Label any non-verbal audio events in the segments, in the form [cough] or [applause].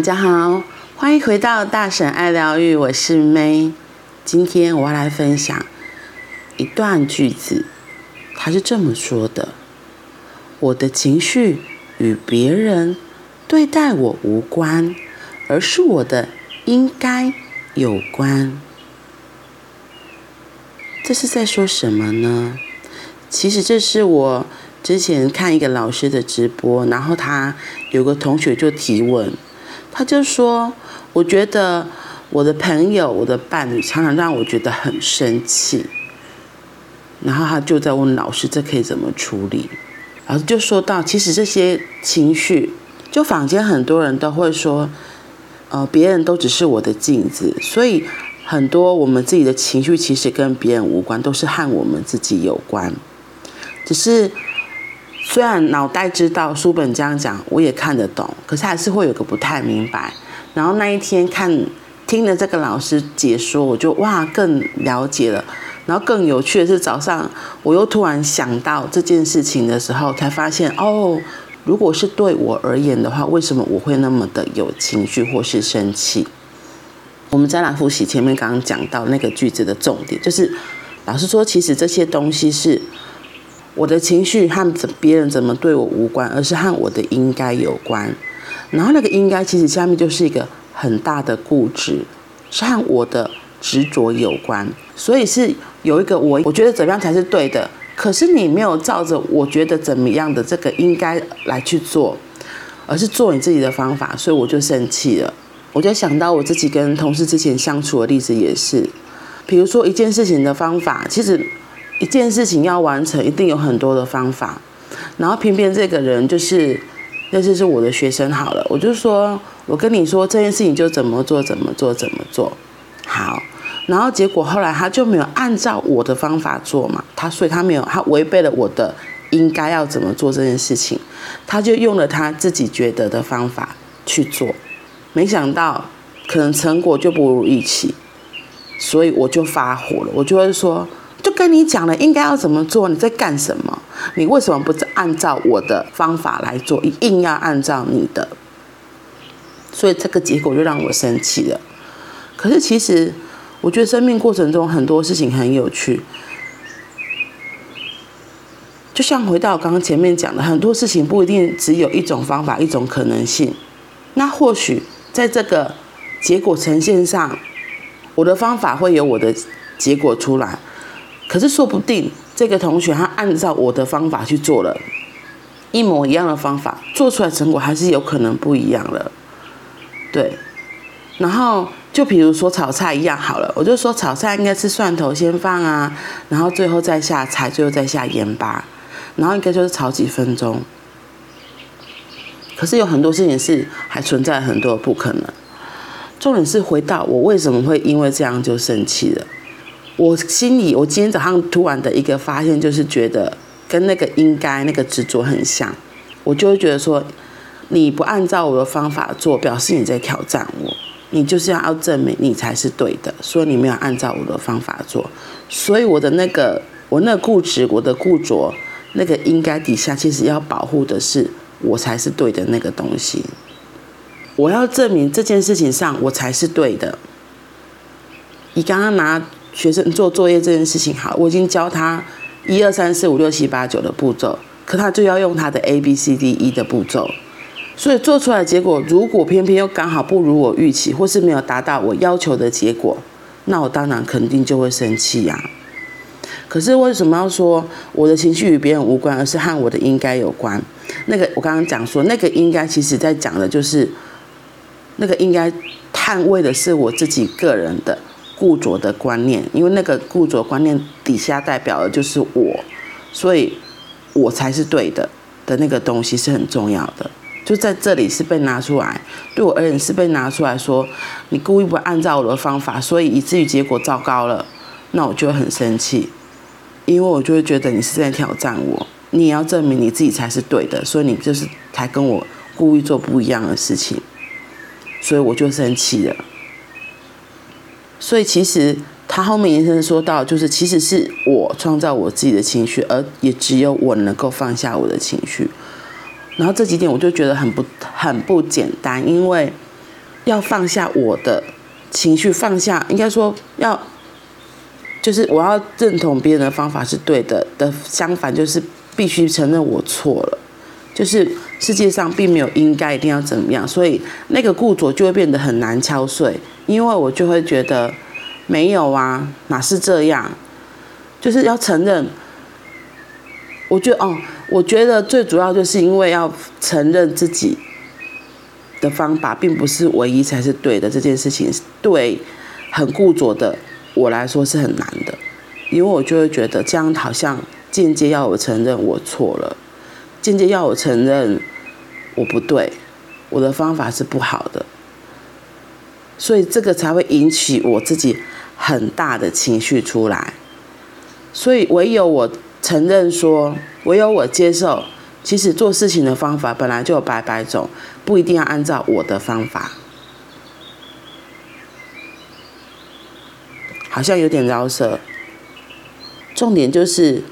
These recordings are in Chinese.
大家好，欢迎回到大婶爱疗愈，我是 May。今天我要来分享一段句子，它是这么说的：“我的情绪与别人对待我无关，而是我的应该有关。”这是在说什么呢？其实这是我。之前看一个老师的直播，然后他有个同学就提问，他就说：“我觉得我的朋友、我的伴侣常常让我觉得很生气。”然后他就在问老师：“这可以怎么处理？”老师就说到：“其实这些情绪，就坊间很多人都会说，呃，别人都只是我的镜子，所以很多我们自己的情绪其实跟别人无关，都是和我们自己有关，只是。”虽然脑袋知道书本这样讲，我也看得懂，可是还是会有个不太明白。然后那一天看听了这个老师解说，我就哇更了解了。然后更有趣的是，早上我又突然想到这件事情的时候，才发现哦，如果是对我而言的话，为什么我会那么的有情绪或是生气？我们再来复习前面刚刚讲到那个句子的重点，就是老师说，其实这些东西是。我的情绪和别人怎么对我无关，而是和我的应该有关。然后那个应该其实下面就是一个很大的固执，是和我的执着有关。所以是有一个我我觉得怎么样才是对的，可是你没有照着我觉得怎么样的这个应该来去做，而是做你自己的方法，所以我就生气了。我就想到我自己跟同事之前相处的例子也是，比如说一件事情的方法，其实。一件事情要完成，一定有很多的方法，然后偏偏这个人就是，那就是我的学生好了，我就说，我跟你说这件事情就怎么做怎么做怎么做，好，然后结果后来他就没有按照我的方法做嘛，他所以他没有，他违背了我的应该要怎么做这件事情，他就用了他自己觉得的方法去做，没想到可能成果就不如预期，所以我就发火了，我就会说。就跟你讲了应该要怎么做，你在干什么？你为什么不按照我的方法来做，一硬要按照你的？所以这个结果就让我生气了。可是其实，我觉得生命过程中很多事情很有趣。就像回到刚刚前面讲的，很多事情不一定只有一种方法、一种可能性。那或许在这个结果呈现上，我的方法会有我的结果出来。可是说不定这个同学他按照我的方法去做了，一模一样的方法做出来成果还是有可能不一样了，对。然后就比如说炒菜一样好了，我就说炒菜应该是蒜头先放啊，然后最后再下菜，最后再下盐巴，然后应该就是炒几分钟。可是有很多事情是还存在很多不可能。重点是回到我为什么会因为这样就生气了。我心里，我今天早上突然的一个发现，就是觉得跟那个应该那个执着很像，我就会觉得说，你不按照我的方法做，表示你在挑战我，你就是要要证明你才是对的，所以你没有按照我的方法做，所以我的那个我那固执，我的固着，那个应该底下其实要保护的是我才是对的那个东西，我要证明这件事情上我才是对的，你刚刚拿。学生做作业这件事情好，我已经教他一二三四五六七八九的步骤，可他就要用他的 A B C D E 的步骤，所以做出来结果如果偏偏又刚好不如我预期，或是没有达到我要求的结果，那我当然肯定就会生气呀。可是为什么要说我的情绪与别人无关，而是和我的应该有关？那个我刚刚讲说，那个应该其实在讲的就是那个应该捍卫的是我自己个人的。固着的观念，因为那个固着观念底下代表的就是我，所以我才是对的的那个东西是很重要的。就在这里是被拿出来，对我而言是被拿出来说，你故意不按照我的方法，所以以至于结果糟糕了，那我就很生气，因为我就会觉得你是在挑战我，你也要证明你自己才是对的，所以你就是才跟我故意做不一样的事情，所以我就生气了。所以其实他后面延伸说到，就是其实是我创造我自己的情绪，而也只有我能够放下我的情绪。然后这几点我就觉得很不很不简单，因为要放下我的情绪，放下应该说要，就是我要认同别人的方法是对的的，相反就是必须承认我错了，就是世界上并没有应该一定要怎么样，所以那个固着就会变得很难敲碎，因为我就会觉得没有啊，哪是这样，就是要承认。我觉得哦，我觉得最主要就是因为要承认自己的方法并不是唯一才是对的，这件事情对很固着的我来说是很难的，因为我就会觉得这样好像间接要我承认我错了，间接要我承认我不对，我的方法是不好的，所以这个才会引起我自己很大的情绪出来，所以唯有我。承认说，唯有我接受，其实做事情的方法本来就有百百种，不一定要按照我的方法。好像有点饶舌。重点就是，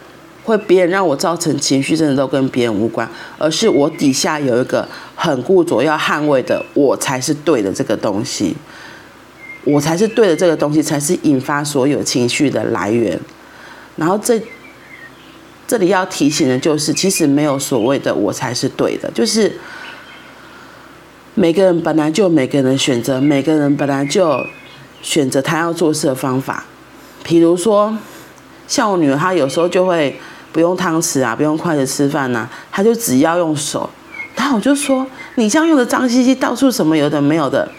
会别人让我造成情绪，真的都跟别人无关，而是我底下有一个很固着要捍卫的，我才是对的这个东西，我才是对的这个东西，才是引发所有情绪的来源。然后这。这里要提醒的就是，其实没有所谓的我才是对的，就是每个人本来就每个人选择，每个人本来就选择他要做事的方法。比如说，像我女儿，她有时候就会不用汤匙啊，不用筷子吃饭呐，她就只要用手。然后我就说，你这样用的脏兮兮，到处什么有的没有的。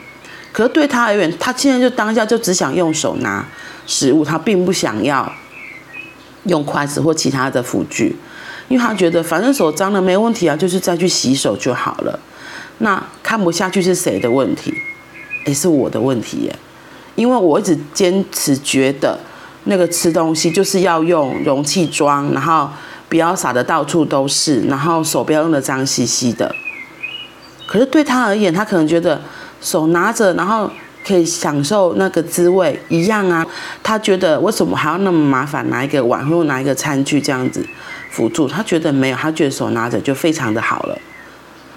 可是对他而言，他现在就当下就只想用手拿食物，他并不想要。用筷子或其他的辅具，因为他觉得反正手脏了没问题啊，就是再去洗手就好了。那看不下去是谁的问题？也是我的问题耶。因为我一直坚持觉得那个吃东西就是要用容器装，然后不要撒得到处都是，然后手不要用得脏兮兮的。可是对他而言，他可能觉得手拿着，然后。可以享受那个滋味一样啊，他觉得为什么还要那么麻烦拿一个碗或拿一个餐具这样子辅助？他觉得没有，他觉得手拿着就非常的好了。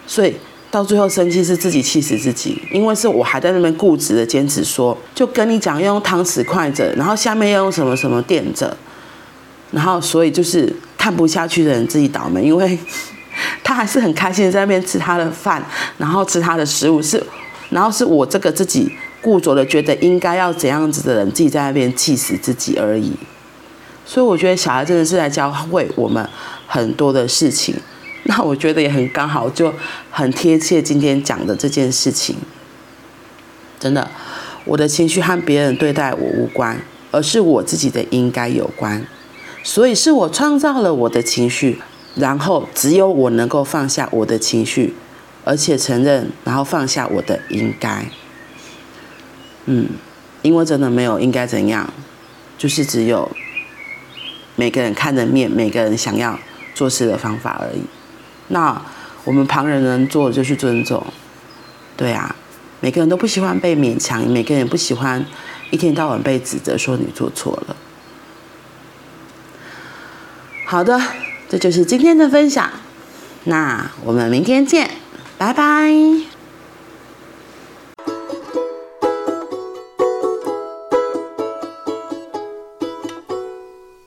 所以到最后生气是自己气死自己，因为是我还在那边固执的坚持说，就跟你讲要用汤匙筷子，然后下面要用什么什么垫着，然后所以就是看不下去的人自己倒霉，因为 [laughs] 他还是很开心在那边吃他的饭，然后吃他的食物是，然后是我这个自己。固着的觉得应该要怎样子的人，自己在那边气死自己而已。所以我觉得小孩真的是在教会我们很多的事情。那我觉得也很刚好，就很贴切今天讲的这件事情。真的，我的情绪和别人对待我无关，而是我自己的应该有关。所以是我创造了我的情绪，然后只有我能够放下我的情绪，而且承认，然后放下我的应该。嗯，因为真的没有应该怎样，就是只有每个人看的面，每个人想要做事的方法而已。那我们旁人能做的就去尊重，对啊，每个人都不喜欢被勉强，每个人不喜欢一天到晚被指责说你做错了。好的，这就是今天的分享，那我们明天见，拜拜。